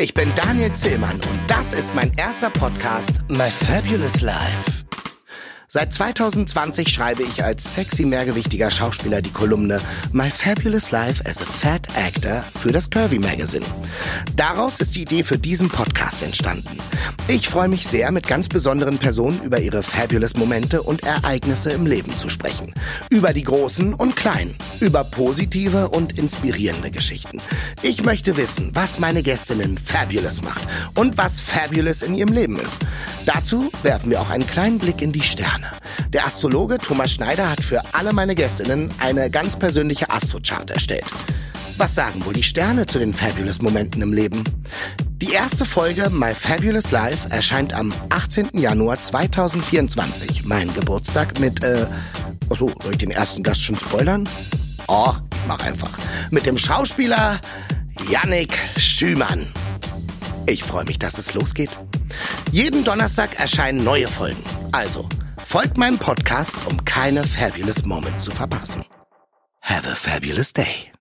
Ich bin Daniel Zillmann und das ist mein erster Podcast My Fabulous Life. Seit 2020 schreibe ich als sexy mehrgewichtiger Schauspieler die Kolumne My Fabulous Life as a Fat Actor für das Curvy Magazine. Daraus ist die Idee für diesen Podcast entstanden. Ich freue mich sehr, mit ganz besonderen Personen über ihre fabulous Momente und Ereignisse im Leben zu sprechen. Über die großen und kleinen, über positive und inspirierende Geschichten. Ich möchte wissen, was meine Gästinnen fabulous macht und was fabulous in ihrem Leben ist. Dazu werfen wir auch einen kleinen Blick in die Sterne. Sterne. Der Astrologe Thomas Schneider hat für alle meine Gästinnen eine ganz persönliche Astrochart erstellt. Was sagen wohl die Sterne zu den Fabulous Momenten im Leben? Die erste Folge My Fabulous Life erscheint am 18. Januar 2024, mein Geburtstag, mit, äh, achso, soll ich den ersten Gast schon spoilern? Oh, mach einfach. Mit dem Schauspieler Yannick Schümann. Ich freue mich, dass es losgeht. Jeden Donnerstag erscheinen neue Folgen. Also, Folgt meinem Podcast, um keine Fabulous Moment zu verpassen. Have a fabulous day.